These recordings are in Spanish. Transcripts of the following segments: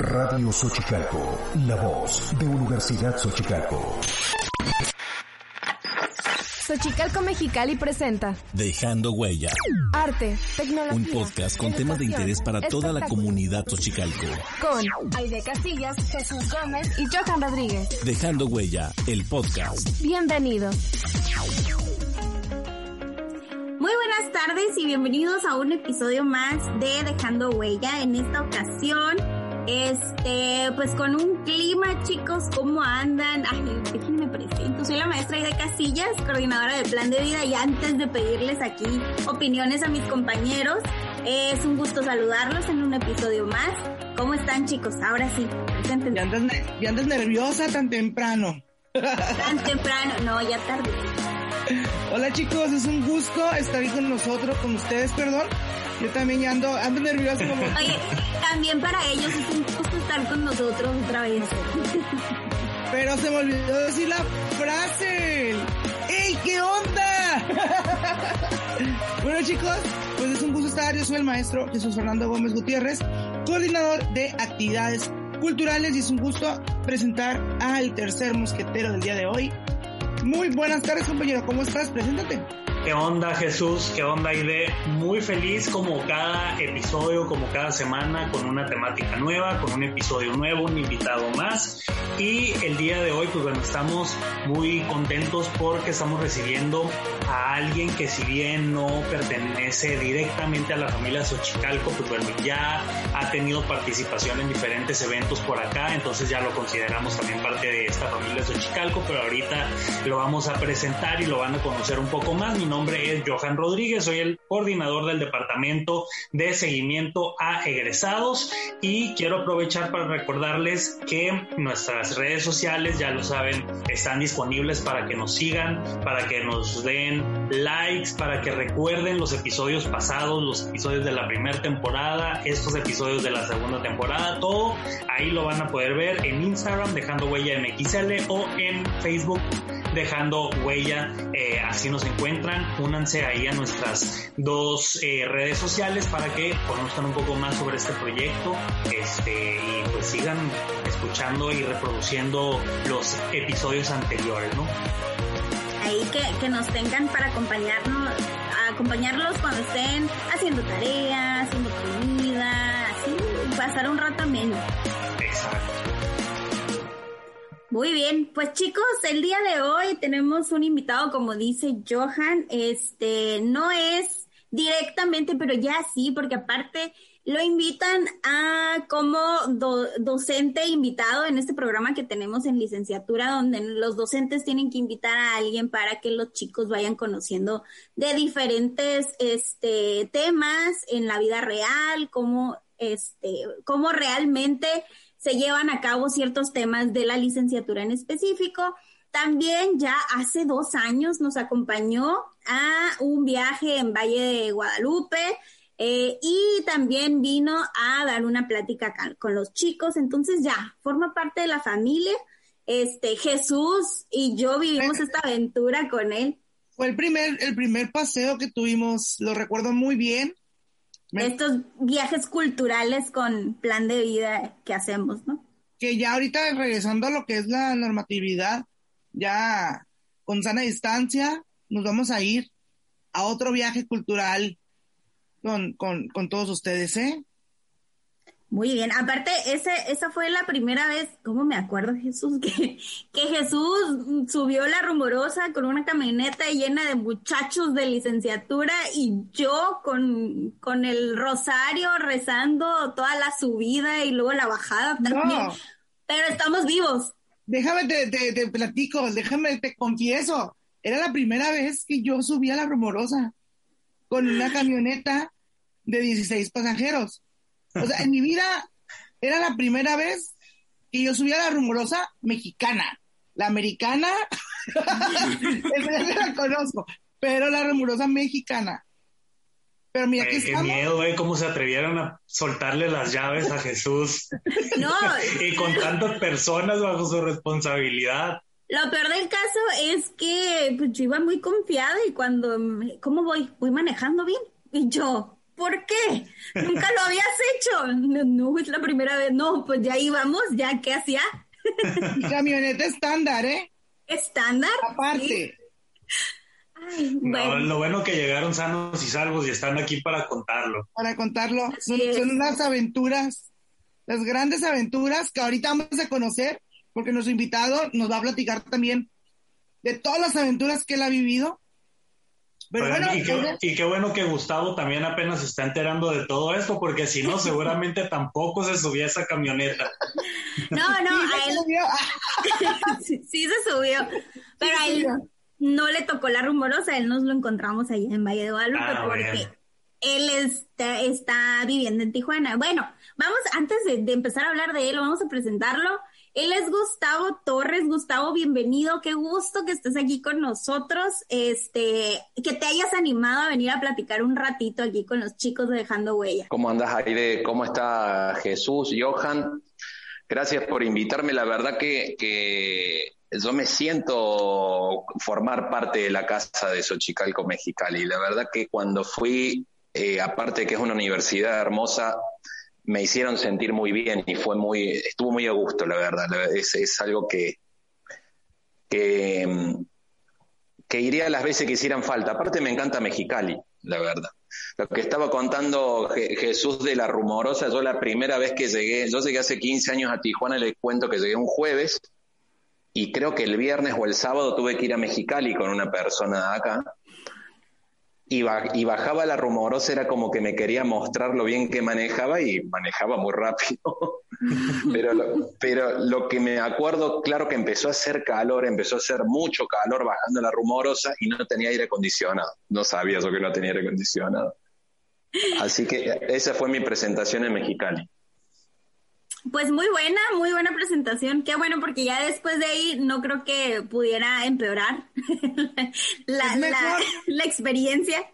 Radio Xochicalco, la voz de Universidad Xochicalco. Xochicalco Mexicali presenta Dejando Huella, Arte, Tecnología. un podcast con temas de interés para toda la comunidad Xochicalco. Con Aide Casillas, Jesús Gómez y Johan Rodríguez. Dejando Huella, el podcast. Bienvenidos. Muy buenas tardes y bienvenidos a un episodio más de Dejando Huella. En esta ocasión, este, pues con un clima, chicos, ¿cómo andan? Ay, déjenme presento. Soy la maestra Ida Casillas, coordinadora del plan de vida y antes de pedirles aquí opiniones a mis compañeros, es un gusto saludarlos en un episodio más. ¿Cómo están, chicos? Ahora sí, preséntense. Ya andas, ya andas nerviosa tan temprano. Tan temprano, no, ya tarde. Hola chicos, es un gusto estar con nosotros, con ustedes, perdón. Yo también ya ando, ando nerviosa como... Oye, también para ellos es un gusto estar con nosotros otra vez. Pero se me olvidó decir la frase. ¡Ey, qué onda! bueno chicos, pues es un gusto estar. Yo soy el maestro Jesús Fernando Gómez Gutiérrez, coordinador de actividades culturales y es un gusto presentar al tercer mosquetero del día de hoy. Muy buenas tardes compañero, ¿cómo estás? Preséntate. ¿Qué onda Jesús? ¿Qué onda Aide? Muy feliz como cada episodio, como cada semana, con una temática nueva, con un episodio nuevo, un invitado más. Y el día de hoy, pues bueno, estamos muy contentos porque estamos recibiendo a alguien que si bien no pertenece directamente a la familia Xochicalco, pues bueno, ya ha tenido participación en diferentes eventos por acá, entonces ya lo consideramos también parte de esta familia Xochicalco, pero ahorita lo vamos a presentar y lo van a conocer un poco más. Nombre es Johan Rodríguez, soy el coordinador del Departamento de Seguimiento a Egresados y quiero aprovechar para recordarles que nuestras redes sociales, ya lo saben, están disponibles para que nos sigan, para que nos den likes, para que recuerden los episodios pasados, los episodios de la primera temporada, estos episodios de la segunda temporada, todo ahí lo van a poder ver en Instagram dejando huella MXL o en Facebook dejando huella, eh, así nos encuentran, únanse ahí a nuestras dos eh, redes sociales para que conozcan un poco más sobre este proyecto este, y pues sigan escuchando y reproduciendo los episodios anteriores, ¿no? ahí que, que nos tengan para acompañarnos, acompañarlos cuando estén haciendo tareas, haciendo comida, así, pasar un rato ameno. Exacto. Muy bien, pues chicos, el día de hoy tenemos un invitado, como dice Johan, este, no es directamente, pero ya sí, porque aparte lo invitan a como do- docente invitado en este programa que tenemos en licenciatura, donde los docentes tienen que invitar a alguien para que los chicos vayan conociendo de diferentes este, temas en la vida real, cómo, este, cómo realmente se llevan a cabo ciertos temas de la licenciatura en específico. También ya hace dos años nos acompañó a un viaje en Valle de Guadalupe eh, y también vino a dar una plática con los chicos. Entonces ya forma parte de la familia. Este Jesús y yo vivimos esta aventura con él. Fue el primer, el primer paseo que tuvimos, lo recuerdo muy bien. Me- Estos viajes culturales con plan de vida que hacemos, ¿no? que ya ahorita regresando a lo que es la normatividad, ya con sana distancia, nos vamos a ir a otro viaje cultural con, con, con todos ustedes, ¿eh? Muy bien, aparte, ese, esa fue la primera vez, ¿cómo me acuerdo, Jesús? Que, que Jesús subió la rumorosa con una camioneta llena de muchachos de licenciatura y yo con, con el rosario rezando toda la subida y luego la bajada también. No. Pero estamos vivos. Déjame te, te, te platico, déjame te confieso, era la primera vez que yo subí a la rumorosa con una camioneta de 16 pasajeros. O sea, en mi vida era la primera vez que yo subía a la rumorosa mexicana. La americana, esa la conozco, pero la rumorosa mexicana. Pero mira que qué estamos. miedo, ¿eh? Cómo se atrevieron a soltarle las llaves a Jesús No, y con tantas personas bajo su responsabilidad. Lo peor del caso es que pues, yo iba muy confiada y cuando, ¿cómo voy? Voy manejando bien. Y yo, ¿por qué? Nunca lo habías hecho. No, no, es la primera vez. No, pues ya íbamos, ya, ¿qué hacía? Camioneta estándar, ¿eh? Estándar. Aparte. Ay, No, bueno. lo bueno que llegaron sanos y salvos y están aquí para contarlo. Para contarlo, son unas aventuras, las grandes aventuras que ahorita vamos a conocer, porque nuestro invitado nos va a platicar también de todas las aventuras que él ha vivido. Pero Pero- bueno, y, qué, y qué bueno que Gustavo también apenas se está enterando de todo esto, porque si no, seguramente tampoco se subía a esa camioneta. No, no, a él subió. Sí, sí se subió, pero a él no le tocó la rumorosa, él nos lo encontramos allá en Valle de Guadalupe Ah, porque él está, está viviendo en Tijuana. Bueno, vamos, antes de, de empezar a hablar de él, vamos a presentarlo. Él es Gustavo Torres. Gustavo, bienvenido. Qué gusto que estés aquí con nosotros. Este, que te hayas animado a venir a platicar un ratito aquí con los chicos de Dejando Huella. ¿Cómo andás, Aide? ¿Cómo está Jesús, Johan? Gracias por invitarme. La verdad que, que yo me siento formar parte de la casa de Xochicalco Mexicali. La verdad que cuando fui, eh, aparte que es una universidad hermosa, me hicieron sentir muy bien y fue muy, estuvo muy a gusto, la verdad. Es, es algo que, que, que iría las veces que hicieran falta. Aparte me encanta Mexicali, la verdad. Lo que estaba contando Je- Jesús de la rumorosa, yo la primera vez que llegué, yo llegué hace 15 años a Tijuana, les cuento que llegué un jueves y creo que el viernes o el sábado tuve que ir a Mexicali con una persona acá y, ba- y bajaba la rumorosa, era como que me quería mostrar lo bien que manejaba y manejaba muy rápido. pero, lo, pero lo que me acuerdo, claro que empezó a hacer calor, empezó a hacer mucho calor bajando la rumorosa y no tenía aire acondicionado. No sabía yo que no tenía aire acondicionado. Así que esa fue mi presentación en Mexicali. Pues muy buena, muy buena presentación. Qué bueno, porque ya después de ahí no creo que pudiera empeorar la, Es la, mejor. la experiencia.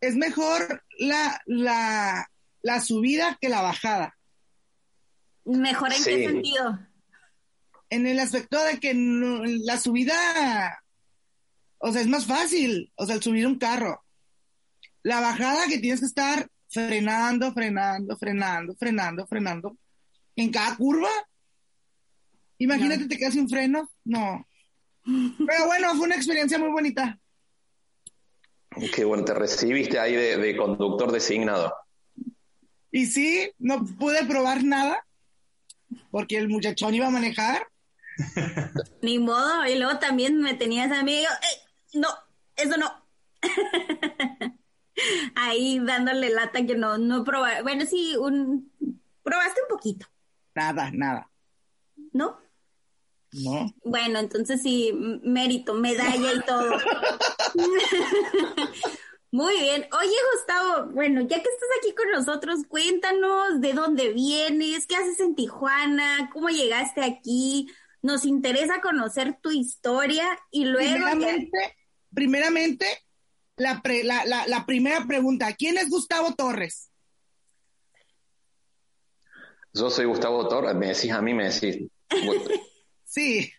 es mejor la, la, la subida que la bajada. Mejor en qué sentido. En el aspecto de que no- la subida, o sea, es más fácil, o sea, el subir un carro. La bajada que tienes que estar frenando, frenando, frenando, frenando, frenando. En cada curva. Imagínate, te quedas sin freno. No. Pero bueno, fue una experiencia muy bonita. Qué bueno, te recibiste ahí de, de conductor designado. Y sí, no pude probar nada porque el muchachón iba a manejar. Ni modo. Y luego también me tenías a mí. y yo, "Ey, no, eso no. Ahí dándole lata que no, no probar. Bueno, sí, un, probaste un poquito, Nada, nada. ¿no? No. Bueno, entonces sí, mérito, medalla y todo. Muy bien. Oye, Gustavo, bueno, ya que estás aquí con nosotros, cuéntanos de dónde vienes, qué haces en Tijuana, cómo llegaste aquí. Nos interesa conocer tu historia y luego ya- Primeramente, primeramente la, pre- la, la, la primera pregunta, ¿quién es Gustavo Torres? Yo soy Gustavo Torres, me decís a mí, me decís. Sí,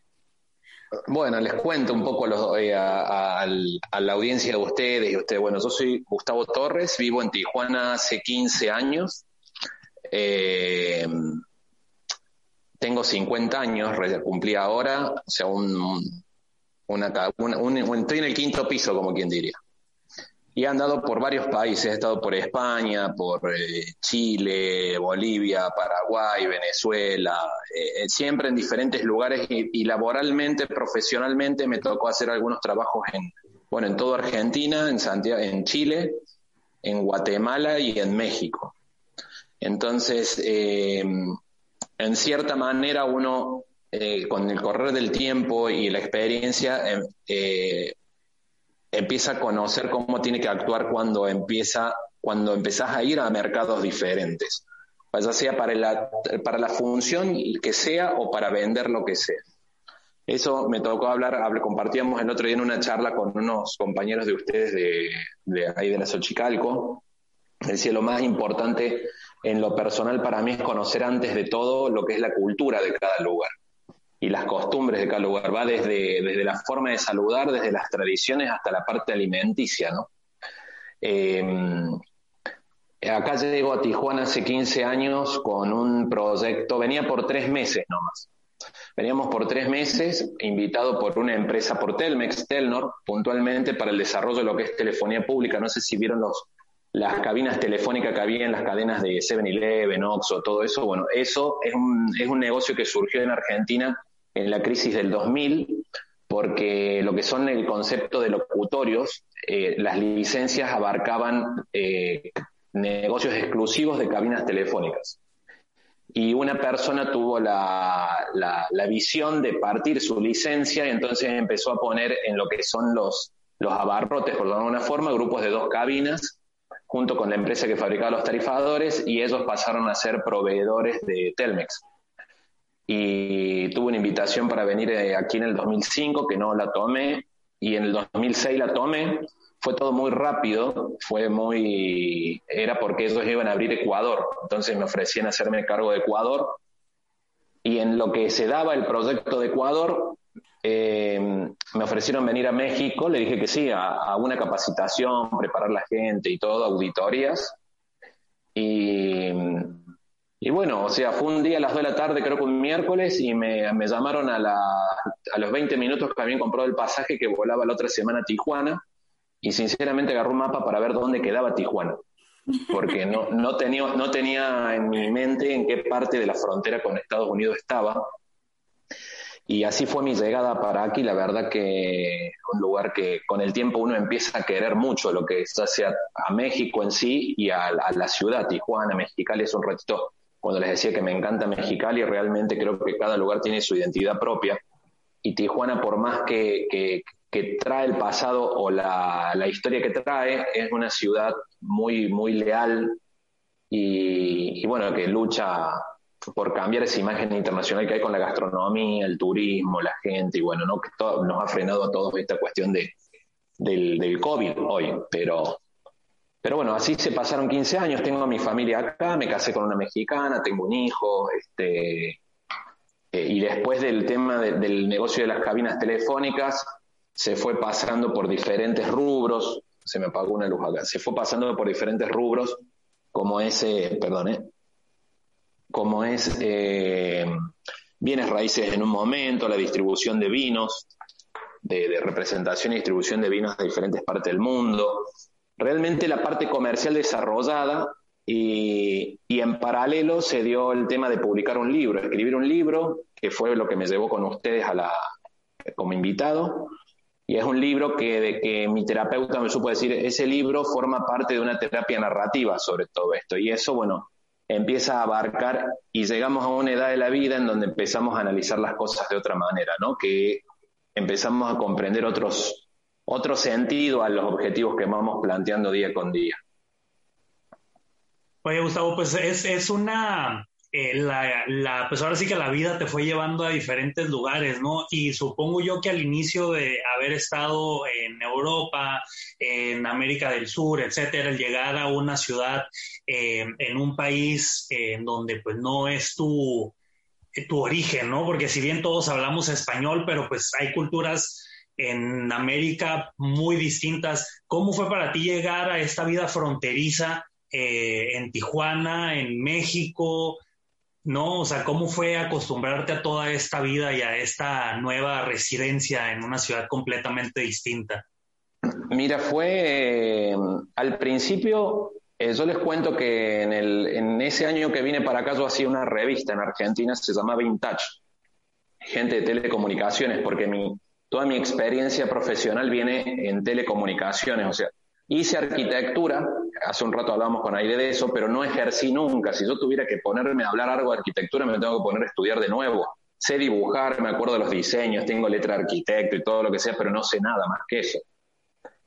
Bueno, les cuento un poco a, los- eh, a- a- al- a la audiencia de ustedes y ustedes. Bueno, yo soy Gustavo Torres, vivo en Tijuana hace 15 años. Eh, tengo 50 años, cumplí ahora, o sea, un, una, una- un- un- estoy en el quinto piso, como quien diría. Y he andado por varios países, he estado por España, por eh, Chile, Bolivia, Paraguay, Venezuela, eh, siempre en diferentes lugares y, laboralmente, profesionalmente me tocó hacer algunos trabajos en, bueno, en toda Argentina, en Santiago, en Chile, en Guatemala y en México. Entonces, eh, en cierta manera uno, con el correr del tiempo y la experiencia, eh, empieza a conocer cómo tiene que actuar cuando empieza, cuando empezás a ir a mercados diferentes, ya sea para la, para la función que sea o para vender lo que sea. Eso me tocó hablar, compartíamos el otro día en una charla con unos compañeros de ustedes de, de ahí de la Xochicalco. Decía, lo más importante en lo personal para mí es conocer antes de todo lo que es la cultura de cada lugar y las costumbres de cada lugar. Va desde, desde la forma de saludar, desde las tradiciones hasta la parte alimenticia, ¿no? Eh, Acá llego a Tijuana hace 15 años con un proyecto, venía por tres meses nomás. Veníamos por tres meses, invitado por una empresa, por Telmex, Telnor, puntualmente para el desarrollo de lo que es telefonía pública. No sé si vieron los, las cabinas telefónicas que había en las cadenas de 7-Eleven, Oxxo, todo eso. Bueno, eso es un, es un negocio que surgió en Argentina en la crisis del 2000, porque lo que son el concepto de locutorios, eh, las licencias abarcaban eh, negocios exclusivos de cabinas telefónicas. Y una persona tuvo la, la, visión de partir su licencia y entonces empezó a poner en lo que son los, los abarrotes, por alguna forma, grupos de dos cabinas, junto con la empresa que fabricaba los tarifadores, y ellos pasaron a ser proveedores de Telmex. Y tuve una invitación para venir eh, aquí en el 2005, que no la tomé, y en el 2006 la tomé, fue todo muy rápido, fue muy, era porque ellos iban a abrir Ecuador, entonces me ofrecían hacerme cargo de Ecuador y en lo que se daba el proyecto de Ecuador, eh, me ofrecieron venir a México, le dije que sí, a, una capacitación, preparar la gente y todo, auditorías. Y, y, bueno, o sea, fue un día a las 2 de la tarde, creo que un miércoles, y me, me llamaron a, la, a los 20 minutos que habían comprado el pasaje que volaba la otra semana a Tijuana y sinceramente agarró un mapa para ver dónde quedaba Tijuana, porque no, no, tenía, no tenía en mi mente en qué parte de la frontera con Estados Unidos estaba. Y así fue mi llegada para aquí, la verdad que un lugar que con el tiempo uno empieza a querer mucho lo que es hacia a México en sí y a, la ciudad, Tijuana, Mexicali es un ratito, cuando les decía que me encanta Mexicali, realmente creo que cada lugar tiene su identidad propia. Y Tijuana, por más que, que trae el pasado o la, historia que trae, es una ciudad muy, muy leal y, bueno, que lucha por cambiar esa imagen internacional que hay con la gastronomía, el turismo, la gente, y bueno, ¿no? que nos ha frenado a todos esta cuestión de, del, del COVID hoy, pero, pero bueno, así se pasaron 15 años, tengo a mi familia acá, me casé con una mexicana, tengo un hijo, este, eh, y después del tema del negocio de las cabinas telefónicas, se fue pasando por diferentes rubros, se me apagó una luz acá, se fue pasando por diferentes rubros, como ese, perdón, ¿eh? como es eh, bienes raíces en un momento, la distribución de vinos, de, representación y distribución de vinos de diferentes partes del mundo, realmente la parte comercial desarrollada y, en paralelo se dio el tema de publicar un libro, escribir un libro, que fue lo que me llevó con ustedes a la, como invitado, y es un libro de que mi terapeuta me supo decir, ese libro forma parte de una terapia narrativa sobre todo esto. Y eso, bueno, empieza a abarcar y llegamos a una edad de la vida en donde empezamos a analizar las cosas de otra manera, ¿no? Que empezamos a comprender otros, otro sentido a los objetivos que vamos planteando día con día. Oye, Gustavo, pues es, es una eh, la, la, pues ahora sí que la vida te fue llevando a diferentes lugares, ¿no? Y supongo yo que al inicio de haber estado en Europa, en América del Sur, etcétera, el llegar a una ciudad eh, en un país en donde pues no es tu, tu origen, ¿no? Porque si bien todos hablamos español, pero pues hay culturas en América muy distintas. ¿Cómo fue para ti llegar a esta vida fronteriza eh, en Tijuana, en México? ¿no? O sea, ¿cómo fue acostumbrarte a toda esta vida y a esta nueva residencia en una ciudad completamente distinta? Mira, fue eh, al principio, eh, yo les cuento que en, el, en ese año que vine para acá yo hacía una revista en Argentina, se llamaba Vintage, gente de telecomunicaciones, porque mi, toda mi experiencia profesional viene en telecomunicaciones, o sea, Hice arquitectura, hace un rato hablábamos con aire de eso, pero no ejercí nunca. Si yo tuviera que ponerme a hablar algo de arquitectura, me tengo que poner a estudiar de nuevo. Sé dibujar, me acuerdo de los diseños, tengo letra de arquitecto y todo lo que sea, pero no sé nada más que eso.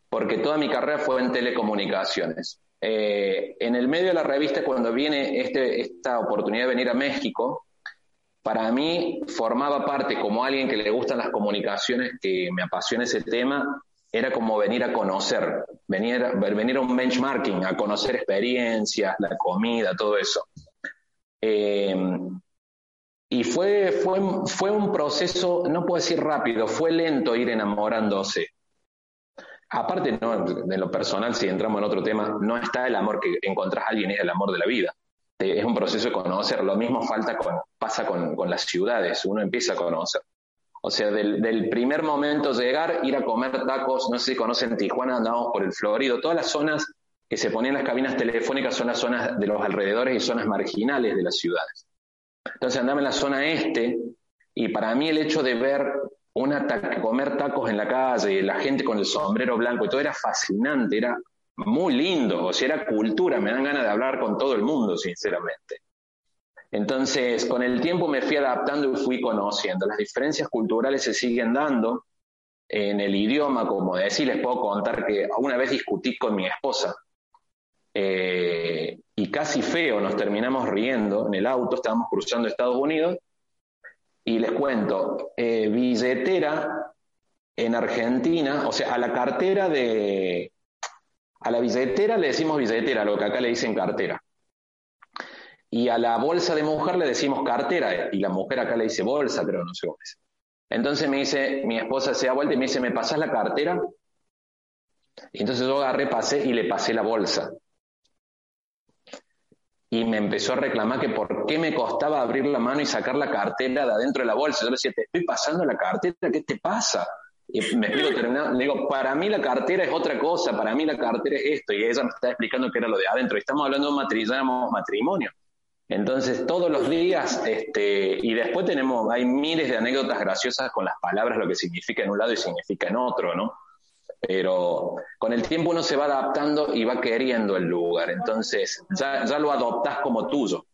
Porque toda mi carrera fue en telecomunicaciones. Eh, en el medio de la revista, cuando viene este, esta oportunidad de venir a México, para mí formaba parte, como alguien que le gustan las comunicaciones, que me apasiona ese tema, era como venir a conocer, venir, venir a un benchmarking, a conocer experiencias, la comida, todo eso. Eh, y fue, fue, fue un proceso, no puedo decir rápido, fue lento ir enamorándose. aparte, no, de lo personal, si entramos en otro tema, no está el amor que encontrás a alguien, es el amor de la vida. Eh, es un proceso de conocer. Lo mismo falta con, pasa con, con las ciudades, uno empieza a conocer. O sea, del, del, primer momento llegar, ir a comer tacos, no sé si conocen Tijuana, andamos por el Florido, todas las zonas que se ponían las cabinas telefónicas son las zonas de los alrededores y zonas marginales de las ciudades. Entonces andaba en la zona este y para mí el hecho de ver comer tacos en la calle, la gente con el sombrero blanco y todo era fascinante, era muy lindo, o sea, era cultura, me dan ganas de hablar con todo el mundo, sinceramente. Entonces, con el tiempo me fui adaptando y fui conociendo. Las diferencias culturales se siguen dando en el idioma, como decir, les puedo contar que una vez discutí con mi esposa eh, y casi feo nos terminamos riendo en el auto, estábamos cruzando Estados Unidos y les cuento, eh, billetera en Argentina, o sea, a la cartera de, a la billetera le decimos billetera, lo que acá le dicen cartera. Y a la bolsa de mujer le decimos cartera, y la mujer acá le dice bolsa, pero no sé cómo es. Entonces me dice, mi esposa se da vuelta y me dice, ¿me pasas la cartera? Y entonces yo agarré, pasé y le pasé la bolsa. Y me empezó a reclamar que por qué me costaba abrir la mano y sacar la cartera de adentro de la bolsa. Yo le decía, te estoy pasando la cartera, ¿qué te pasa? Y me explico terminado, le digo, para mí la cartera es otra cosa, para mí la cartera es esto, y ella me está explicando que era lo de adentro, y estamos hablando de un matrimonio. Entonces, todos los días, este, y después tenemos, hay miles de anécdotas graciosas con las palabras, lo que significa en un lado y significa en otro, ¿no? Pero con el tiempo uno se va adaptando y va queriendo el lugar, entonces ya, ya lo adoptás como tuyo.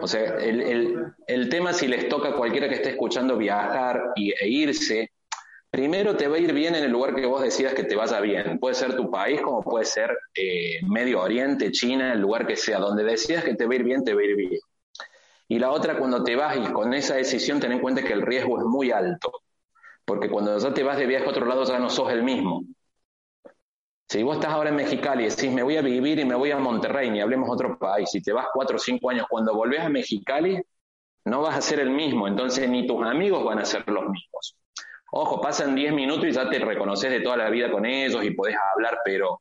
O sea, el, el, el, tema si les toca a cualquiera que esté escuchando viajar y, e irse, primero te va a ir bien en el lugar que vos decidas que te vaya bien. Puede ser tu país, como puede ser eh, Medio Oriente, China, el lugar que sea. Donde decidas que te va a ir bien, te va a ir bien. Y la otra, cuando te vas y con esa decisión, ten en cuenta que el riesgo es muy alto. Porque cuando ya te vas de viaje a otro lado, ya no sos el mismo. Si vos estás ahora en Mexicali y decís, me voy a vivir y me voy a Monterrey, ni hablemos otro país, si te vas cuatro o cinco años, cuando volvés a Mexicali, no vas a ser el mismo, entonces ni tus amigos van a ser los mismos. Ojo, pasan 10 minutos y ya te reconoces de toda la vida con ellos y podés hablar, pero,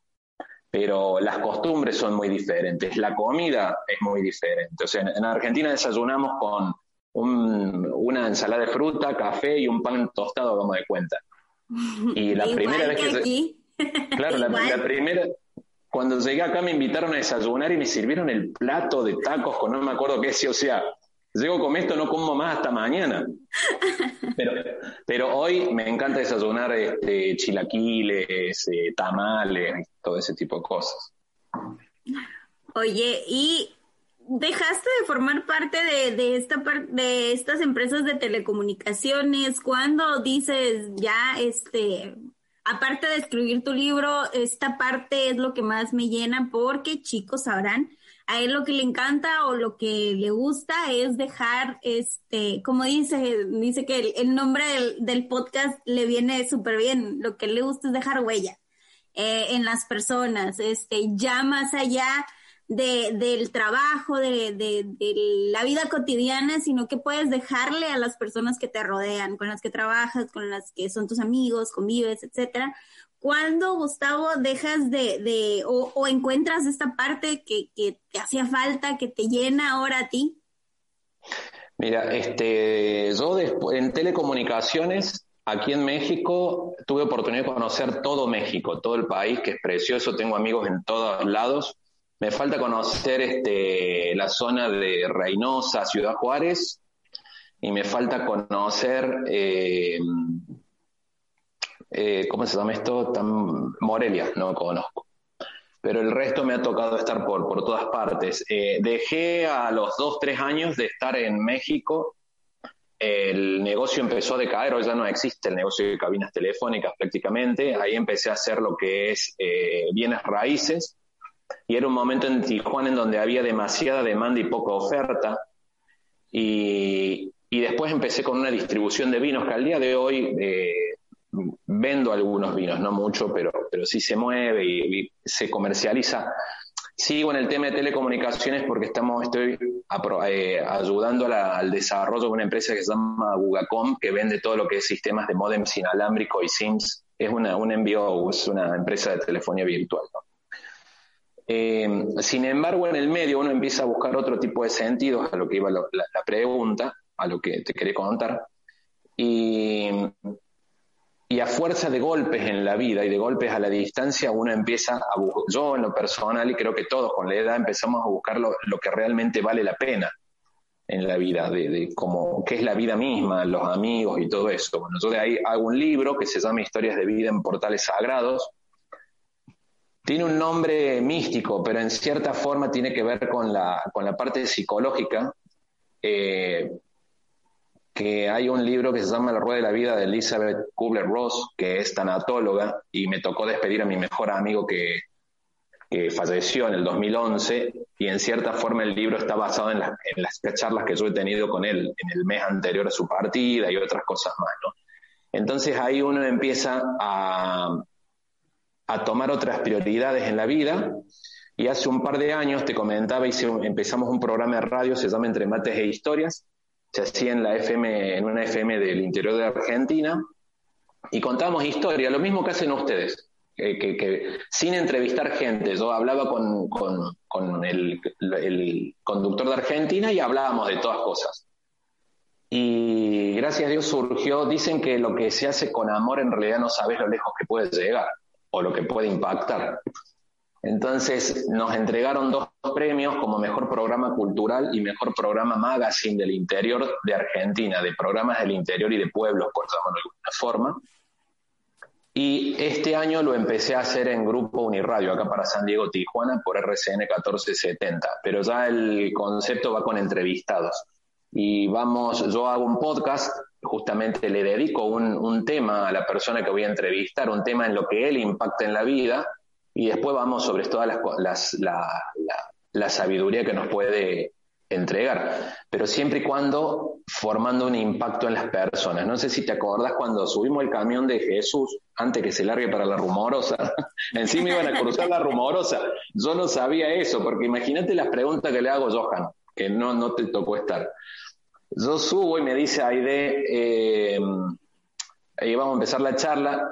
pero las costumbres son muy diferentes. La comida es muy diferente. O sea, en Argentina desayunamos con un, una ensalada de fruta, café y un pan tostado, como de cuenta. Y la primera vez que... Aquí. Claro, la, la, primera... Cuando llegué acá me invitaron a desayunar y me sirvieron el plato de tacos con no me acuerdo qué es, o sea, llego con esto, no como más hasta mañana. Pero, pero hoy me encanta desayunar este, chilaquiles, eh, tamales, todo ese tipo de cosas. Oye, y dejaste de formar parte de, de esta de estas empresas de telecomunicaciones cuando dices ya este aparte de escribir tu libro esta parte es lo que más me llena porque chicos sabrán a él lo que le encanta o lo que le gusta es dejar, este, como dice, dice que el, nombre del, podcast le viene súper bien, lo que le gusta es dejar huella eh, en las personas, este, ya más allá de, del trabajo, de, de, de, la vida cotidiana, sino que puedes dejarle a las personas que te rodean, con las que trabajas, con las que son tus amigos, convives, etcétera, ¿Cuándo, Gustavo, dejas de, de o, o, encuentras esta parte que, que, te hacía falta, que te llena ahora a ti? Mira, este, yo en telecomunicaciones, aquí en México, tuve oportunidad de conocer todo México, todo el país, que es precioso, tengo amigos en todos lados. Me falta conocer este, la zona de Reynosa, Ciudad Juárez, y me falta conocer eh, eh, ¿cómo se llama esto? Morelia, no conozco. Pero el resto me ha tocado estar por, por todas partes. Eh, dejé a los dos, tres años de estar en México. El negocio empezó a decaer, hoy ya no existe el negocio de cabinas telefónicas prácticamente. Ahí empecé a hacer lo que es eh, bienes raíces. Y era un momento en Tijuana en donde había demasiada demanda y poca oferta. Y, y después empecé con una distribución de vinos que al día de hoy vendo algunos vinos, no mucho, pero, pero sí se mueve y, se comercializa. Sigo en el tema de telecomunicaciones porque estamos, estoy eh, ayudando al desarrollo de una empresa que se llama Bugacom, que vende todo lo que es sistemas de modems inalámbrico y SIMS es una, un MBO, es una empresa de telefonía virtual. Eh, sin embargo, en el medio uno empieza a buscar otro tipo de sentidos a lo que iba la, la pregunta, a lo que te quería contar. Y, y, a fuerza de golpes en la vida y de golpes a la distancia, uno empieza a buscar, yo en lo personal, y creo que todos con la edad empezamos a buscar lo, lo que realmente vale la pena en la vida, de, de como qué es la vida misma, los amigos y todo eso. Bueno, yo de ahí hago un libro que se llama Historias de vida en portales sagrados. Tiene un nombre místico, pero en cierta forma tiene que ver con la, con la parte psicológica. Eh, que hay un libro que se llama La Rueda de la Vida de Elizabeth Kubler-Ross, que es tanatóloga, y me tocó despedir a mi mejor amigo que, que falleció en el 2011, y en cierta forma el libro está basado en, la, en, las charlas que yo he tenido con él en el mes anterior a su partida y otras cosas más. ¿no? Entonces ahí uno empieza a, a tomar otras prioridades en la vida. Y hace un par de años, te comentaba, hice empezamos un programa de radio, se llama Entre Mates e Historias, se hacía en la FM, en una FM del interior de Argentina, y contamos historia, lo mismo que hacen ustedes, que, sin entrevistar gente, yo hablaba con, con, con el, el, conductor de Argentina y hablábamos de todas cosas. Y gracias a Dios surgió, dicen que lo que se hace con amor en realidad no sabes lo lejos que puede llegar o lo que puede impactar. Entonces nos entregaron dos premios como mejor programa cultural y mejor programa magazine del interior de Argentina, de programas del interior y de pueblos, por llamarlo de alguna forma. Y este año lo empecé a hacer en Grupo Uniradio, acá para San Diego, Tijuana, por RCN 1470. Pero ya el concepto va con entrevistados. Y vamos, yo hago un podcast, justamente le dedico un, un tema a la persona que voy a entrevistar, un tema en lo que él impacta en la vida y después vamos sobre toda las, las, la, la, la, sabiduría que nos puede entregar, pero siempre y cuando formando un impacto en las personas. No sé si te acordás cuando subimos el camión de Jesús antes que se largue para la rumorosa. Encima iban a cruzar la rumorosa. Yo no sabía eso, porque imagínate las preguntas que le hago Johan, que no, no te tocó estar. Yo subo y me dice Aide, eh, eh, vamos a empezar la charla,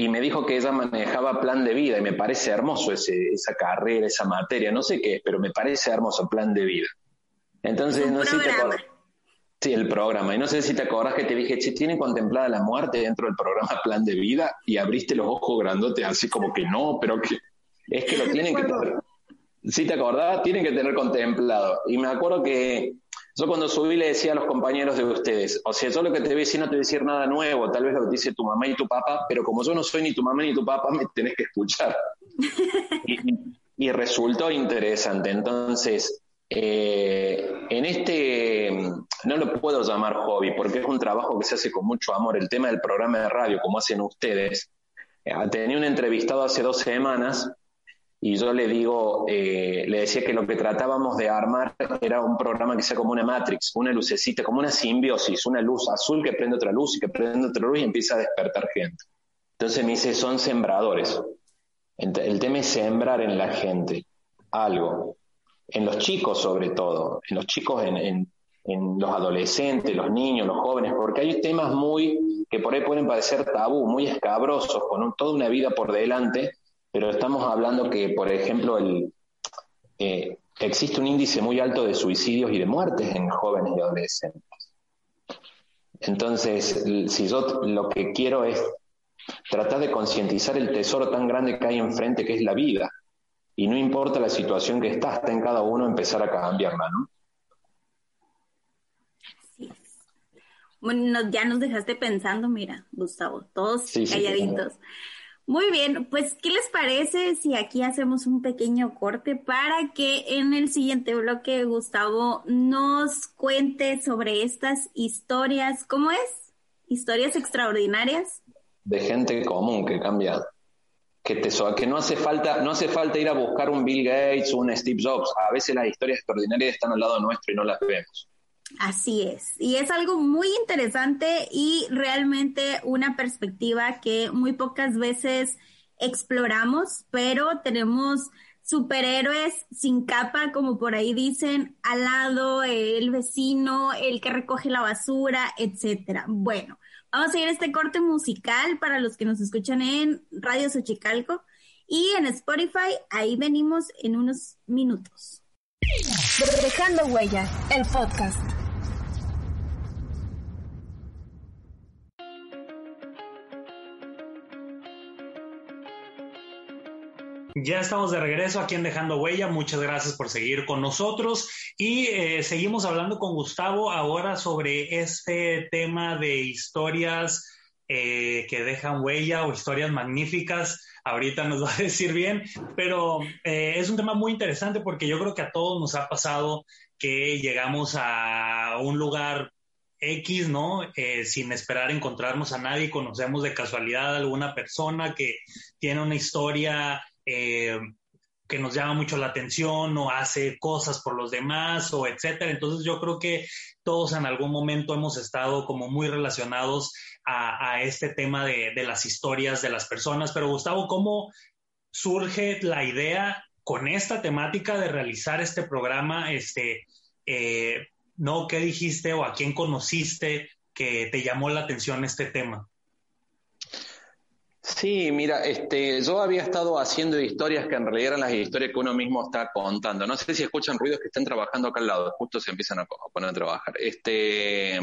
y me dijo que ella manejaba plan de vida y me parece hermoso ese, esa carrera, esa materia, no sé qué, pero me parece hermoso plan de vida. Entonces, no sé si te acordás. Sí, el programa. Y no sé si te acordás que te dije, che, ¿tienen contemplada la muerte dentro del programa Plan de Vida? Y abriste los ojos grandotes, así como que no, pero que es que lo tienen que tener. Sí, te acordás, tienen que tener contemplado. Y me acuerdo que yo cuando subí le decía a los compañeros de ustedes, o sea, yo lo que te voy a decir no te voy a decir nada nuevo, tal vez lo que dice tu mamá y tu papá, pero como yo no soy ni tu mamá ni tu papá, me tenés que escuchar. y, y, resultó interesante. Entonces, eh, en este, no lo puedo llamar hobby, porque es un trabajo que se hace con mucho amor. El tema del programa de radio, como hacen ustedes, eh, tenía un entrevistado hace dos semanas y yo le digo, eh, le decía que lo que tratábamos de armar era un programa que sea como una matrix, una lucecita, como una simbiosis, una luz azul que prende otra luz y que prende otra luz y empieza a despertar gente. Entonces me dice, son sembradores. El tema es sembrar en la gente algo, en los chicos sobre todo, en los chicos, en, en, en los adolescentes, los niños, los jóvenes, porque hay temas muy que por ahí pueden parecer tabú, muy escabrosos, con un, toda una vida por delante, pero estamos hablando que, por ejemplo, el, eh, existe un índice muy alto de suicidios y de muertes en jóvenes y adolescentes. Entonces, si yo lo que quiero es tratar de concientizar el tesoro tan grande que hay enfrente, que es la vida, y no importa la situación que está, está en cada uno empezar a cambiarla, ¿no? Sí. Bueno, ya nos dejaste pensando, mira, Gustavo, todos sí, calladitos. Sí, muy bien, pues, ¿qué les parece si aquí hacemos un pequeño corte para que en el siguiente bloque Gustavo nos cuente sobre estas historias? ¿Cómo es? ¿Historias extraordinarias? De gente común que cambia, que te que no hace falta, no hace falta ir a buscar un Bill Gates o un Steve Jobs. A veces las historias extraordinarias están al lado nuestro y no las vemos. Así es, y es algo muy interesante y realmente una perspectiva que muy pocas veces exploramos, pero tenemos superhéroes sin capa, como por ahí dicen, al lado, el vecino, el que recoge la basura, etcétera. Bueno, vamos a ir a este corte musical para los que nos escuchan en Radio Xochicalco y en Spotify. Ahí venimos en unos minutos. Dejando huella, el podcast. Ya estamos de regreso aquí en Dejando Huella. Muchas gracias por seguir con nosotros. Y eh, seguimos hablando con Gustavo ahora sobre este tema de historias eh, que dejan huella o historias magníficas. Ahorita nos va a decir bien, pero eh, es un tema muy interesante porque yo creo que a todos nos ha pasado que llegamos a un lugar X, ¿no? sin esperar encontrarnos a nadie, conocemos de casualidad a alguna persona que tiene una historia eh, que nos llama mucho la atención o hace cosas por los demás o etcétera. Entonces yo creo que todos en algún momento hemos estado como muy relacionados a, este tema de, las historias de las personas. Pero Gustavo, ¿cómo surge la idea con esta temática de realizar este programa? Este, eh, ¿no? ¿Qué dijiste o a quién conociste que te llamó la atención este tema? Sí, mira, este, yo había estado haciendo historias que en realidad eran las historias que uno mismo está contando. No sé si escuchan ruidos que estén trabajando acá al lado, justo se empiezan a, poner a trabajar. Este,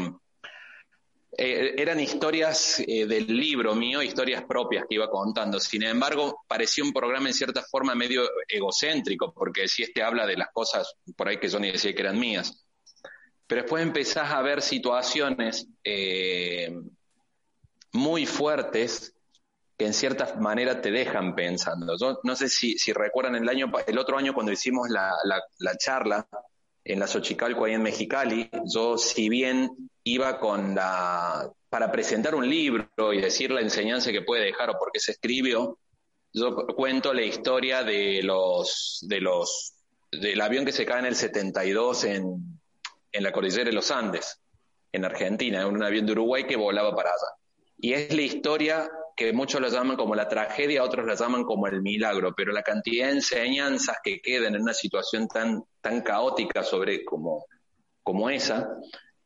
eh, eran historias eh, del libro mío, historias propias que iba contando. Sin embargo, parecía un programa en cierta forma medio egocéntrico, porque si este habla de las cosas por ahí que yo ni decía que eran mías. Pero después empezás a ver situaciones eh, muy fuertes que en cierta manera te dejan pensando. Yo no sé si, recuerdan el año, el otro año cuando hicimos la, la, charla en la Xochicalco ahí en Mexicali, yo si bien iba con la, para presentar un libro y decir la enseñanza que puede dejar o por qué se escribió, yo cuento la historia de los, de los, del avión que se cae en el 72 en, en la cordillera de los Andes, en Argentina, un avión de Uruguay que volaba para allá. Y es la historia que muchos lo llaman como la tragedia, otros la llaman como el milagro, pero la cantidad de enseñanzas que quedan en una situación tan, tan caótica sobre como, como esa,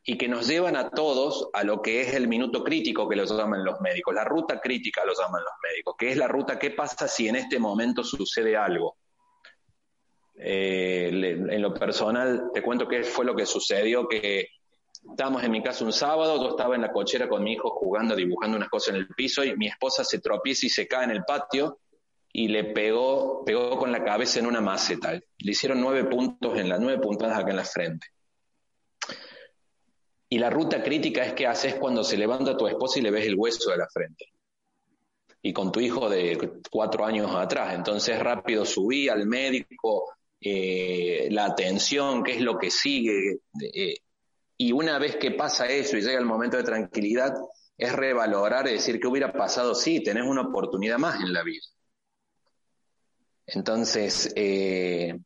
y que nos llevan a todos a lo que es el minuto crítico que lo llaman los médicos, la ruta crítica lo llaman los médicos, que es la ruta, ¿qué pasa si en este momento sucede algo? Eh, en lo personal, te cuento qué fue lo que sucedió, que Estábamos en mi casa un sábado, yo estaba en la cochera con mi hijo jugando, dibujando unas cosas en el piso y mi esposa se tropieza y se cae en el patio y le pegó, pegó con la cabeza en una maceta. Le hicieron nueve puntos en las nueve puntadas acá en la frente. Y la ruta crítica es que haces cuando se levanta tu esposa y le ves el hueso de la frente. Y con tu hijo de cuatro años atrás. Entonces rápido subí al médico, eh, la atención, qué es lo que sigue. Eh, y una vez que pasa eso y llega el momento de tranquilidad, es revalorar y decir que hubiera pasado, sí, tenés una oportunidad más en la vida. Entonces, eh,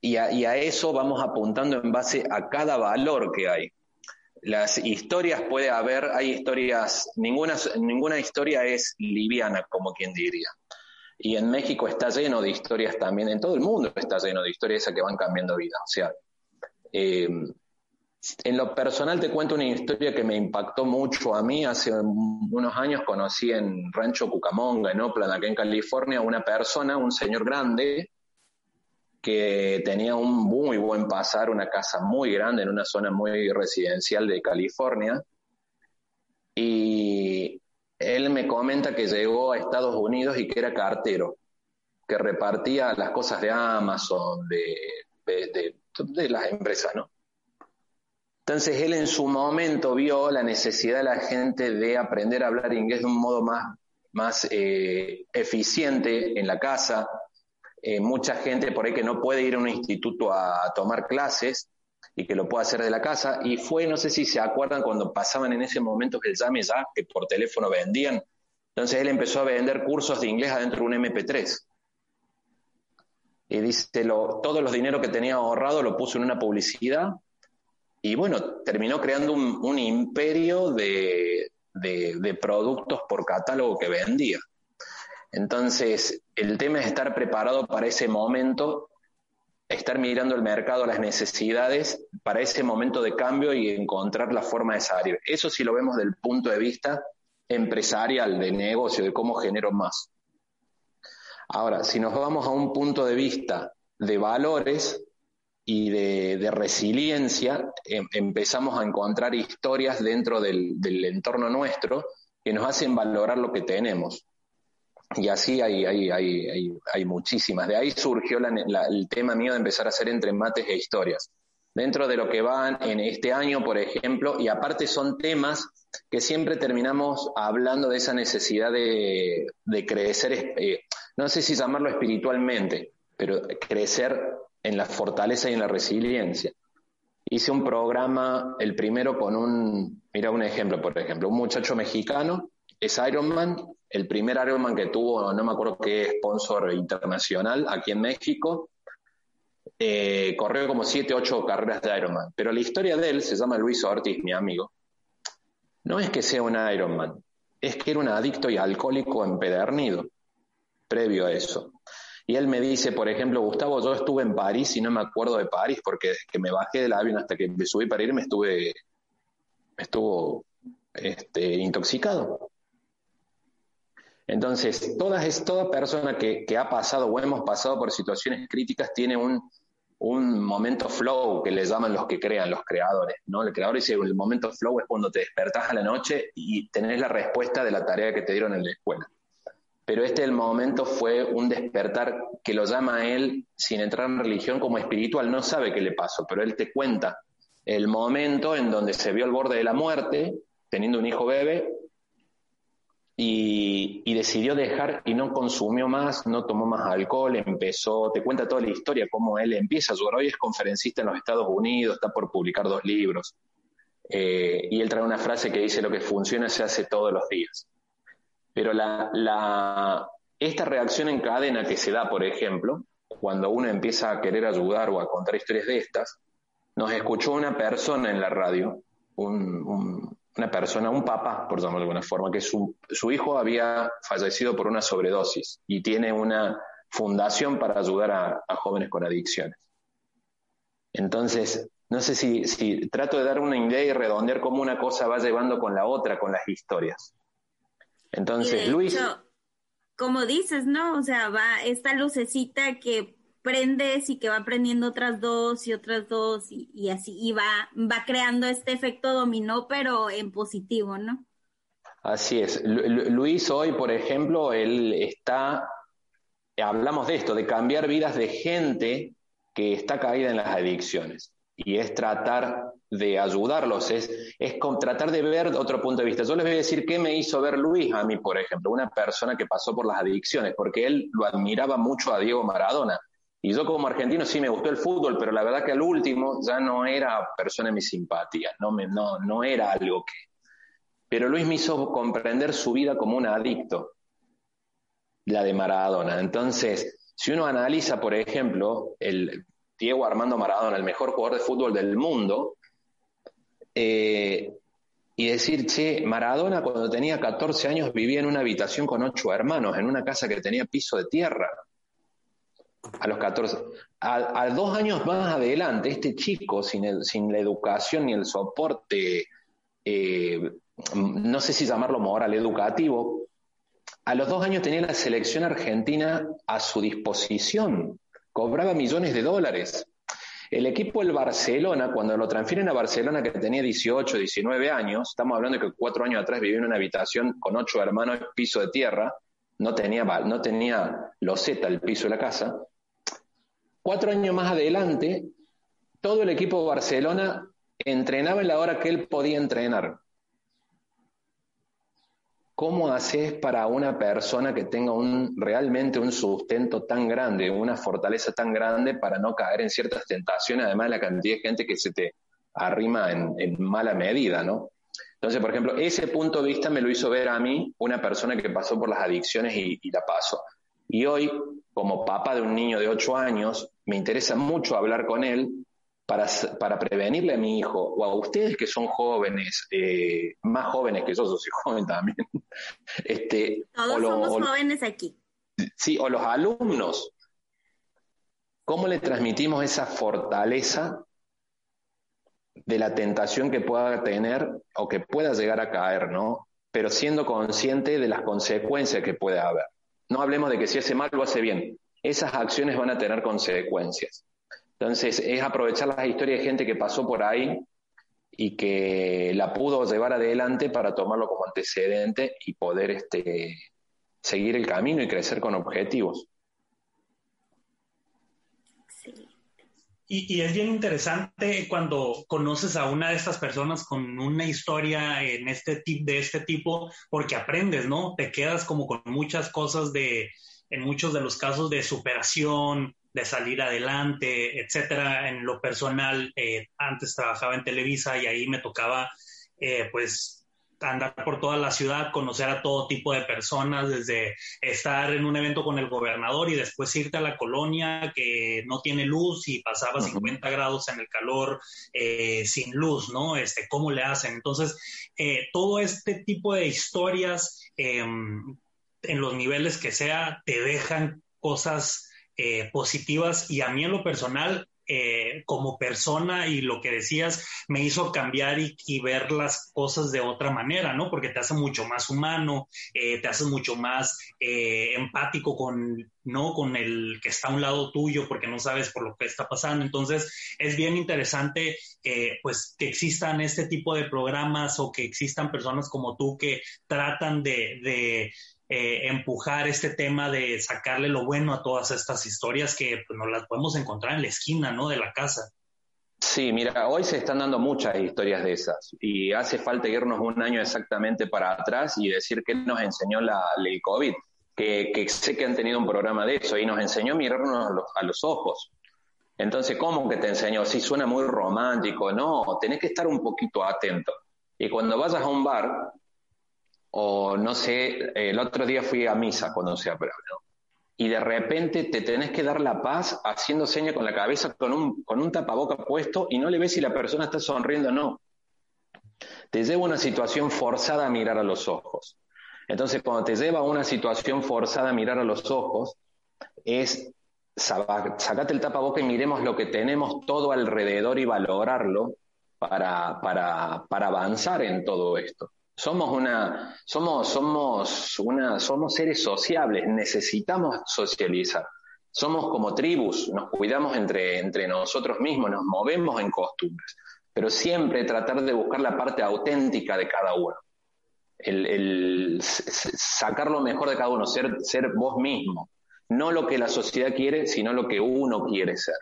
y, a, eso vamos apuntando en base a cada valor que hay. Las historias puede haber, hay historias, ninguna, ninguna historia es liviana, como quien diría. Y en México está lleno de historias también, en todo el mundo está lleno de historias que van cambiando vida. O sea, eh, en lo personal te cuento una historia que me impactó mucho a mí. Hace unos años conocí en Rancho Cucamonga, en Oakland, acá en California, una persona, un señor grande, que tenía un muy buen pasar, una casa muy grande en una zona muy residencial de California. Y él me comenta que llegó a Estados Unidos y que era cartero, que repartía las cosas de Amazon, de, de, las empresas, ¿no? Entonces él en su momento vio la necesidad de la gente de aprender a hablar inglés de un modo más, más eh, eficiente en la casa. Eh, mucha gente por ahí que no puede ir a un instituto a, tomar clases y que lo puede hacer de la casa. Y fue, no sé si se acuerdan cuando pasaban en ese momento el llame ya, que por teléfono vendían. Entonces él empezó a vender cursos de inglés adentro de un MP3. Y dice, lo, todos los dinero que tenía ahorrado lo puso en una publicidad y bueno, terminó creando un, imperio de, productos por catálogo que vendía. Entonces, el tema es estar preparado para ese momento, estar mirando el mercado, las necesidades para ese momento de cambio y encontrar la forma de salir. Eso sí lo vemos del punto de vista empresarial, de negocio, de cómo genero más. Ahora, si nos vamos a un punto de vista de valores y de, resiliencia, em, empezamos a encontrar historias dentro del, entorno nuestro que nos hacen valorar lo que tenemos. Y así hay, hay, hay, hay muchísimas. De ahí surgió el tema mío de empezar a hacer entre mates e historias. Dentro de lo que van en este año, por ejemplo, y aparte son temas que siempre terminamos hablando de esa necesidad de, crecer, eh, no sé si llamarlo espiritualmente, pero crecer en la fortaleza y en la resiliencia. Hice un programa, el primero con un, mira un ejemplo, por ejemplo, un muchacho mexicano, es Ironman, el primer Ironman que tuvo, no me acuerdo qué sponsor internacional aquí en México, eh, corrió como 7, 8 carreras de Ironman, pero la historia de él se llama Luis Ortiz, mi amigo, no es que sea un Ironman, es que era un adicto y alcohólico empedernido, previo a eso. Y él me dice, por ejemplo, Gustavo, yo estuve en París y no me acuerdo de París porque desde que me bajé del avión hasta que me subí para irme estuve, estuvo este, intoxicado. Entonces, toda, toda persona que, que ha pasado o hemos pasado por situaciones críticas tiene un, un momento flow que le llaman los que crean, los creadores, ¿no? El creador dice, el momento flow es cuando te despertás a la noche y tenés la respuesta de la tarea que te dieron en la escuela. Pero este el momento fue un despertar que lo llama él, sin entrar en religión, como espiritual, no sabe qué le pasó, pero él te cuenta el momento en donde se vio al borde de la muerte, teniendo un hijo bebé, y, decidió dejar y no consumió más, no tomó más alcohol, empezó, te cuenta toda la historia, cómo él empieza su Hoy es conferencista en los Estados Unidos, está por publicar dos libros. Eh, y él trae una frase que dice, lo que funciona se hace todos los días. Pero la, la, esta reacción en cadena que se da, por ejemplo, cuando uno empieza a querer ayudar o a contar historias de estas, nos escuchó una persona en la radio, un, una persona, un papá, por llamarlo de alguna forma, que su, su hijo había fallecido por una sobredosis y tiene una fundación para ayudar a, jóvenes con adicciones. Entonces, no sé si, si, trato de dar una idea y redondear cómo una cosa va llevando con la otra, con las historias. Entonces, Luis. como dices, ¿no? O sea, va esta lucecita que prendes y que va prendiendo otras dos y otras dos y, así, y va, va creando este efecto dominó, pero en positivo, ¿no? Así es. Luis hoy, por ejemplo, él está, hablamos de esto, de cambiar vidas de gente que está caída en las adicciones. Y es tratar de ayudarlos, es, es tratar de ver otro punto de vista. Yo les voy a decir qué me hizo ver Luis a mí, por ejemplo, una persona que pasó por las adicciones, porque él lo admiraba mucho a Diego Maradona y yo como argentino sí me gustó el fútbol, pero la verdad que al último ya no era persona de mi simpatía, no, me, no, no era algo que... Pero Luis me hizo comprender su vida como un adicto, la de Maradona. Entonces, si uno analiza, por ejemplo, el Diego Armando Maradona, el mejor jugador de fútbol del mundo, eh, y decir, che, Maradona cuando tenía 14 años vivía en una habitación con ocho hermanos, en una casa que tenía piso de tierra a los 14. A, dos años más adelante, este chico, sin, la educación ni el soporte, eh, no sé si llamarlo moral, educativo, a los dos años tenía la selección argentina a su disposición, cobraba millones de dólares. El equipo del Barcelona, cuando lo transfieren a Barcelona, que tenía 18, 19 años, estamos hablando de que cuatro años atrás vivía en una habitación con ocho hermanos, piso de tierra, no tenía, no tenía loseta el piso de la casa, Cuatro años más adelante, todo el equipo de Barcelona entrenaba en la hora que él podía entrenar. ¿Cómo haces para una persona que tenga un, realmente un sustento tan grande, una fortaleza tan grande para no caer en ciertas tentaciones, además de la cantidad de gente que se te arrima en, mala medida, ¿no? Entonces, por ejemplo, ese punto de vista me lo hizo ver a mí una persona que pasó por las adicciones y, la pasó. Y hoy, como papá de un niño de 8 años, me interesa mucho hablar con él para, para prevenirle a mi hijo o a ustedes que son jóvenes, eh, más jóvenes que yo, yo soy joven también. este, Todos somos jóvenes aquí. sí, o los alumnos, ¿cómo le transmitimos esa fortaleza de la tentación que pueda tener o que pueda llegar a caer, ¿no? Pero siendo consciente de las consecuencias que puede haber. No hablemos de que si hace mal o hace bien. Esas acciones van a tener consecuencias. Entonces, es aprovechar las historias de gente que pasó por ahí y que la pudo llevar adelante para tomarlo como antecedente y poder este, seguir el camino y crecer con objetivos. Y, es bien interesante cuando conoces a una de estas personas con una historia en este de este tipo, porque aprendes, ¿no? Te quedas como con muchas cosas de, en muchos de los casos de superación, de salir adelante, etcétera. En lo personal, eh, antes trabajaba en Televisa y ahí me tocaba, eh, pues, andar por toda la ciudad, conocer a todo tipo de personas, desde estar en un evento con el gobernador y después irte a la colonia que no tiene luz y pasaba 50 grados en el calor eh, sin luz, ¿no? Este, ¿Cómo le hacen? Entonces, todo este tipo de historias, em, en los niveles que sea, te dejan cosas eh, positivas y a mí en lo personal eh, como persona y lo que decías me hizo cambiar y, ver las cosas de otra manera, ¿no? Porque te hace mucho más humano, eh, te hace mucho más empático con, ¿no? Con el que está a un lado tuyo porque no sabes por lo que está pasando. Entonces, es bien interesante, pues, que existan este tipo de programas o que existan personas como tú que tratan de eh, empujar este tema de sacarle lo bueno a todas estas historias que pues, nos las podemos encontrar en la esquina, ¿no? De la casa. Sí, mira, hoy se están dando muchas historias de esas y hace falta irnos un año exactamente para atrás y decir qué nos enseñó la, ley COVID, que, sé que han tenido un programa de eso y nos enseñó a mirarnos a los, a los ojos. Entonces, ¿cómo que te enseñó? Sí, suena muy romántico, no, tenés que estar un poquito atento. Y cuando vayas a un bar, o no sé, el otro día fui a misa cuando se abrió, Y de repente te tenés que dar la paz haciendo seña con la cabeza con un, con un tapaboca puesto y no le ves si la persona está sonriendo o no. Te lleva una situación forzada a mirar a los ojos. Entonces, cuando te lleva a una situación forzada a mirar a los ojos, es sacate el tapaboca y miremos lo que tenemos todo alrededor y valorarlo para, para, para avanzar en todo esto. Somos una, somos, somos una, somos seres sociables, necesitamos socializar. Somos como tribus, nos cuidamos entre, entre nosotros mismos, nos movemos en costumbres, pero siempre tratar de buscar la parte auténtica de cada uno. El, el sacar lo mejor de cada uno, ser, ser vos mismo. No lo que la sociedad quiere, sino lo que uno quiere ser.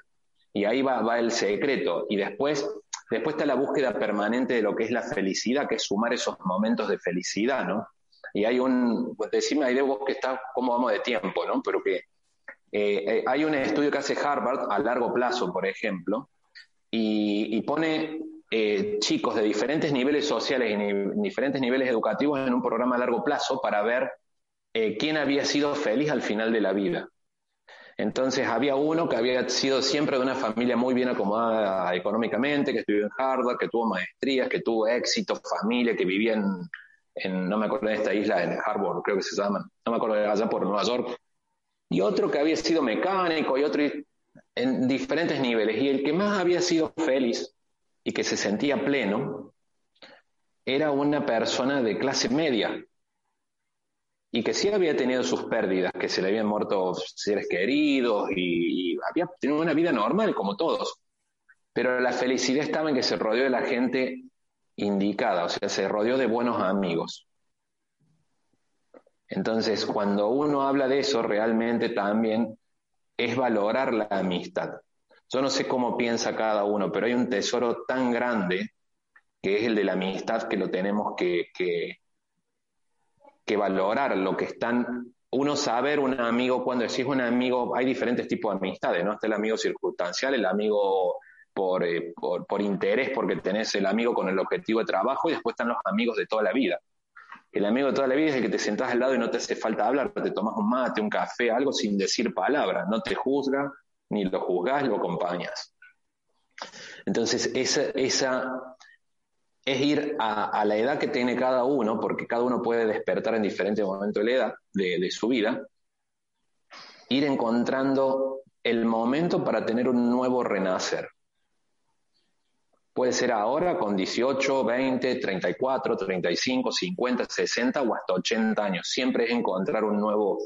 Y ahí va, va el secreto. Y después Después está la búsqueda permanente de lo que es la felicidad, que es sumar esos momentos de felicidad, ¿no? Y hay un, pues decime ahí de vos que está, cómo vamos de tiempo, ¿no? Pero que eh, eh, hay un estudio que hace Harvard a largo plazo, por ejemplo, y, pone eh, chicos de diferentes niveles sociales y diferentes niveles educativos en un programa a largo plazo para ver quién había sido feliz al final de la vida. Entonces había uno que había sido siempre de una familia muy bien acomodada económicamente, que estudió en Harvard, que tuvo maestrías, que tuvo éxito, familia, que vivía en, no me acuerdo de esta isla, en Harvard, creo que se llama, no me acuerdo allá por Nueva York. Y otro que había sido mecánico y otro en diferentes niveles. Y el que más había sido feliz y que se sentía pleno era una persona de clase media, y que sí había tenido sus pérdidas, que se le habían muerto seres queridos y, había tenido una vida normal como todos. Pero la felicidad estaba en que se rodeó de la gente indicada, o sea, se rodeó de buenos amigos. Entonces, cuando uno habla de eso, realmente también es valorar la amistad. Yo no sé cómo piensa cada uno, pero hay un tesoro tan grande que es el de la amistad que lo tenemos que, valorar lo que están, uno saber un amigo, cuando decís un amigo, hay diferentes tipos de amistades, ¿no? Está el amigo circunstancial, el amigo por, eh, por, por, interés, porque tenés el amigo con el objetivo de trabajo, y después están los amigos de toda la vida. El amigo de toda la vida es el que te sentás al lado y no te hace falta hablar, te tomas un mate, un café, algo sin decir palabras, no te juzga, ni lo juzgás, lo acompañas. Entonces, esa, esa es ir a, la edad que tiene cada uno, porque cada uno puede despertar en diferentes momentos de la edad de, su vida, ir encontrando el momento para tener un nuevo renacer. Puede ser ahora con 18, 20, 34, 35, 50, 60 o hasta 80 años. Siempre es encontrar un nuevo,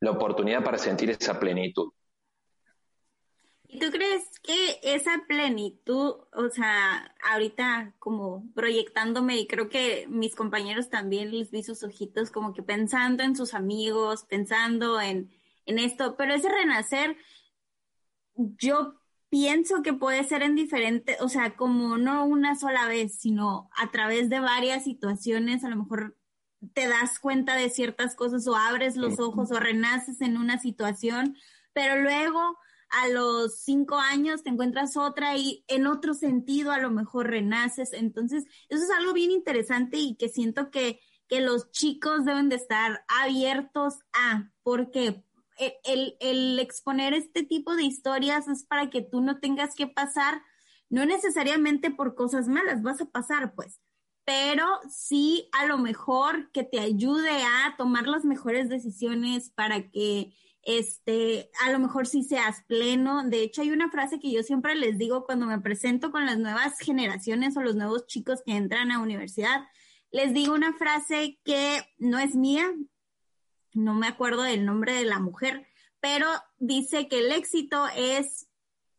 la oportunidad para sentir esa plenitud. ¿Y tú crees que esa plenitud, o sea, ahorita como proyectándome y creo que mis compañeros también les vi sus ojitos como que pensando en sus amigos, pensando en, en esto, pero ese renacer, yo pienso que puede ser en diferente, o sea, como no una sola vez, sino a través de varias situaciones, a lo mejor te das cuenta de ciertas cosas o abres los ojos o renaces en una situación, pero luego a los cinco años te encuentras otra y en otro sentido a lo mejor renaces. Entonces, eso es algo bien interesante y que siento que, que los chicos deben de estar abiertos a, porque el, el exponer este tipo de historias es para que tú no tengas que pasar, no necesariamente por cosas malas, vas a pasar pues, pero sí a lo mejor que te ayude a tomar las mejores decisiones para que este, a lo mejor sí seas pleno. De hecho, hay una frase que yo siempre les digo cuando me presento con las nuevas generaciones o los nuevos chicos que entran a universidad. Les digo una frase que no es mía, no me acuerdo del nombre de la mujer, pero dice que el éxito es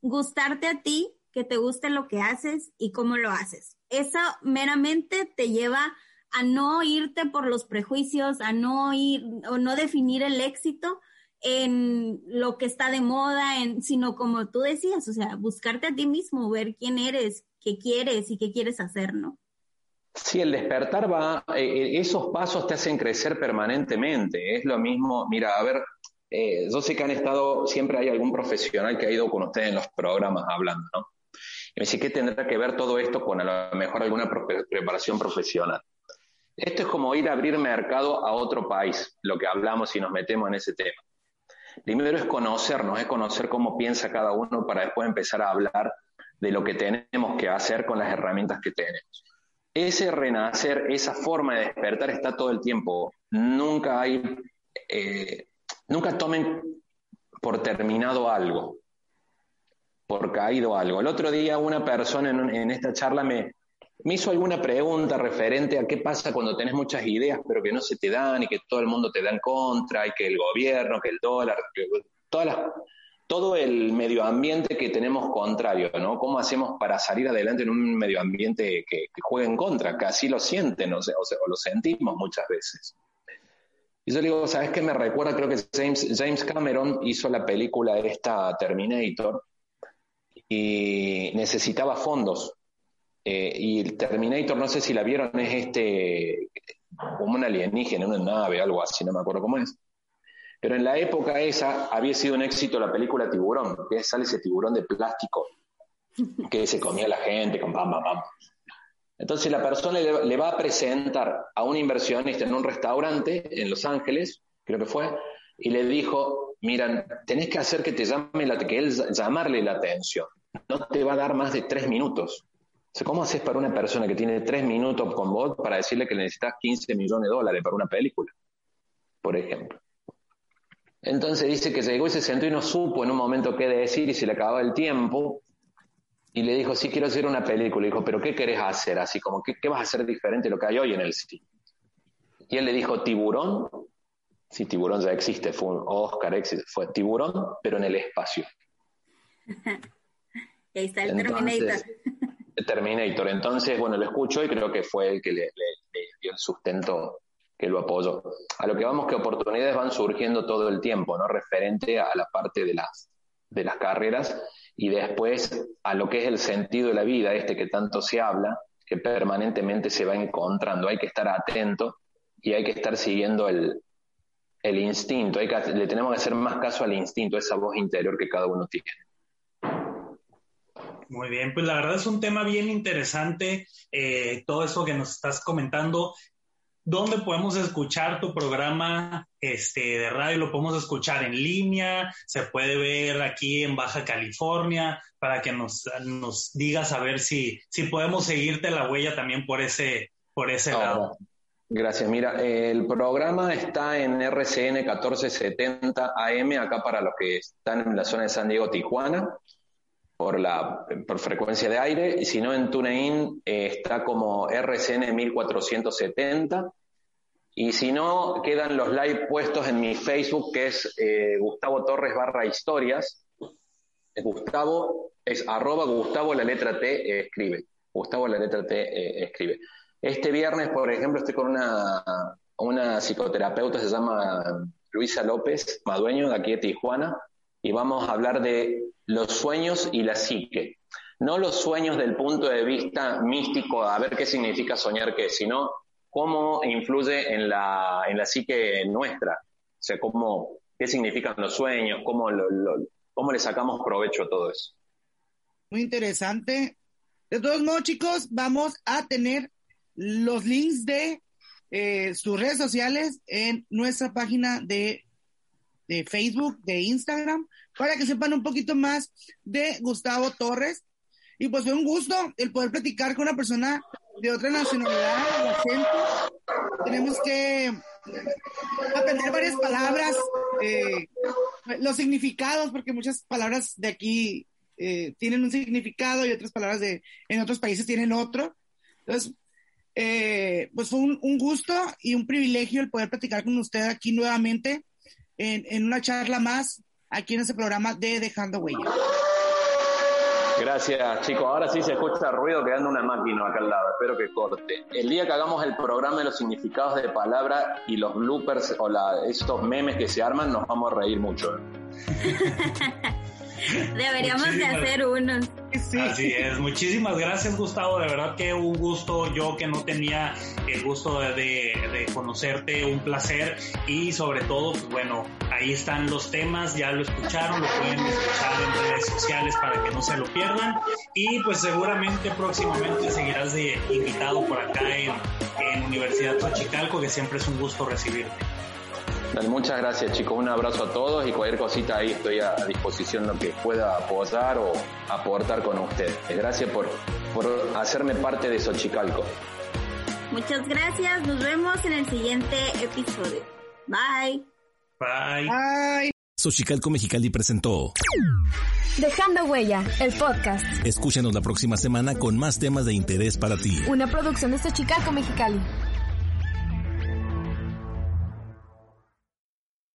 gustarte a ti, que te guste lo que haces y cómo lo haces. Eso meramente te lleva a no irte por los prejuicios, a no ir o no definir el éxito, en lo que está de moda, en, sino como tú decías, o sea, buscarte a ti mismo, ver quién eres, qué quieres y qué quieres hacer, ¿no? Sí, el despertar va, eh, eh, esos pasos te hacen crecer permanentemente. Es lo mismo, mira, a ver, eh, yo sé que han estado, siempre hay algún profesional que ha ido con ustedes en los programas hablando, ¿no? Y me dice, ¿qué tendrá que ver todo esto con a lo mejor alguna preparación profesional? Esto es como ir a abrir mercado a otro país, lo que hablamos y nos metemos en ese tema. Primero es conocernos, es conocer cómo piensa cada uno para después empezar a hablar de lo que tenemos que hacer con las herramientas que tenemos. Ese renacer, esa forma de despertar está todo el tiempo. Nunca hay, eh, nunca tomen por terminado algo, por caído algo. El otro día una persona en esta charla me, me hizo alguna pregunta referente a qué pasa cuando tenés muchas ideas pero que no se te dan y que todo el mundo te da en contra y que el gobierno, que el dólar, que todo el medio ambiente que tenemos contrario, ¿no? ¿Cómo hacemos para salir adelante en un medio ambiente que, juegue en contra? Que así lo sienten o, o, lo sentimos muchas veces. Y yo digo, ¿sabes qué me recuerda? Creo que James, James Cameron hizo la película esta Terminator y necesitaba fondos eh, y el Terminator, no sé si la vieron, es este, como un alienígena, una nave, algo así, no me acuerdo cómo es. Pero en la época esa había sido un éxito la película Tiburón, que sale ese tiburón de plástico que se comía la gente con pam, pam, pam. Entonces la persona le, va a presentar a un inversionista en un restaurante en Los Ángeles, creo que fue, y le dijo, miran, tenés que hacer que te llame la, que él llamarle la atención. No te va a dar más de tres minutos. ¿Cómo haces para una persona que tiene tres minutos con vos para decirle que necesitas 15 millones de dólares para una película? Por ejemplo. Entonces dice que llegó y se sentó y no supo en un momento qué decir y se le acababa el tiempo. Y le dijo, sí, quiero hacer una película. Y dijo, ¿pero qué querés hacer? Así como, ¿qué, qué vas a hacer diferente de lo que hay hoy en el cine? Y él le dijo, ¿tiburón? Sí, tiburón ya existe, fue un Oscar, fue tiburón, pero en el espacio. ahí está el Terminator. Terminator. Entonces, bueno, lo escucho y creo que fue el que le, dio el sustento que lo apoyó. A lo que vamos que oportunidades van surgiendo todo el tiempo, ¿no? Referente a la parte de las, de las carreras y después a lo que es el sentido de la vida, este que tanto se habla, que permanentemente se va encontrando. Hay que estar atento y hay que estar siguiendo el, el instinto. Hay que, le tenemos que hacer más caso al instinto, esa voz interior que cada uno tiene. Muy bien, pues la verdad es un tema bien interesante, eh, todo eso que nos estás comentando. ¿Dónde podemos escuchar tu programa este, de radio? ¿Lo podemos escuchar en línea? ¿Se puede ver aquí en Baja California? Para que nos, digas a ver si, si podemos seguirte la huella también por ese, por ese lado. Gracias. Mira, el programa está en RCN 1470 AM, acá para los que están en la zona de San Diego, Tijuana, por, la, por frecuencia de aire. Y si no, en TuneIn eh, está como RCN 1470. Y si no, quedan los live puestos en mi Facebook, que es eh, Gustavo Torres barra historias. Es Gustavo, es arroba Gustavo la letra T escribe. Gustavo la letra T escribe. Este viernes, por ejemplo, estoy con una, una psicoterapeuta, se llama Luisa López Madueño, de aquí de Tijuana, y vamos a hablar de los sueños y la psique. No los sueños del punto de vista místico, a ver qué significa soñar qué, sino cómo influye en la, en la psique nuestra. O sea, cómo, qué significan los sueños, cómo, cómo le sacamos provecho a todo eso. Muy interesante. De todos modos, chicos, vamos a tener los links de eh, sus redes sociales en nuestra página de, de Facebook, de Instagram, para que sepan un poquito más de Gustavo Torres. Y pues fue un gusto el poder platicar con una persona de otra nacionalidad, de acento. Tenemos que aprender varias palabras, eh, los significados, porque muchas palabras de aquí eh, tienen un significado y otras palabras de en otros países tienen otro. Entonces, eh, pues fue un, gusto y un privilegio el poder platicar con usted aquí nuevamente en, en una charla más aquí en este programa de Dejando Huella. Gracias, chicos. Ahora sí se escucha ruido quedando una máquina acá al lado. Espero que corte. El día que hagamos el programa de los significados de palabra y los bloopers o la, estos memes que se arman, nos vamos a reír mucho. Deberíamos de hacer uno. Así es. Muchísimas gracias, Gustavo. De verdad que un gusto. Yo que no tenía el gusto de, conocerte, un placer. Y sobre todo, pues bueno, ahí están los temas. Ya lo escucharon, lo pueden escuchar en redes sociales para que no se lo pierdan. Y pues seguramente próximamente seguirás de invitado por acá en, en Universidad Xochicalco, que siempre es un gusto recibirte. Muchas gracias chicos, un abrazo a todos y cualquier cosita ahí estoy a disposición lo que pueda apoyar o aportar con ustedes. Gracias por, por hacerme parte de Xochicalco. Muchas gracias, nos vemos en el siguiente episodio. Bye. Bye. Bye. Xochicalco Mexicali presentó Dejando Huella, el podcast. Escúchanos la próxima semana con más temas de interés para ti. Una producción de Xochicalco Mexicali.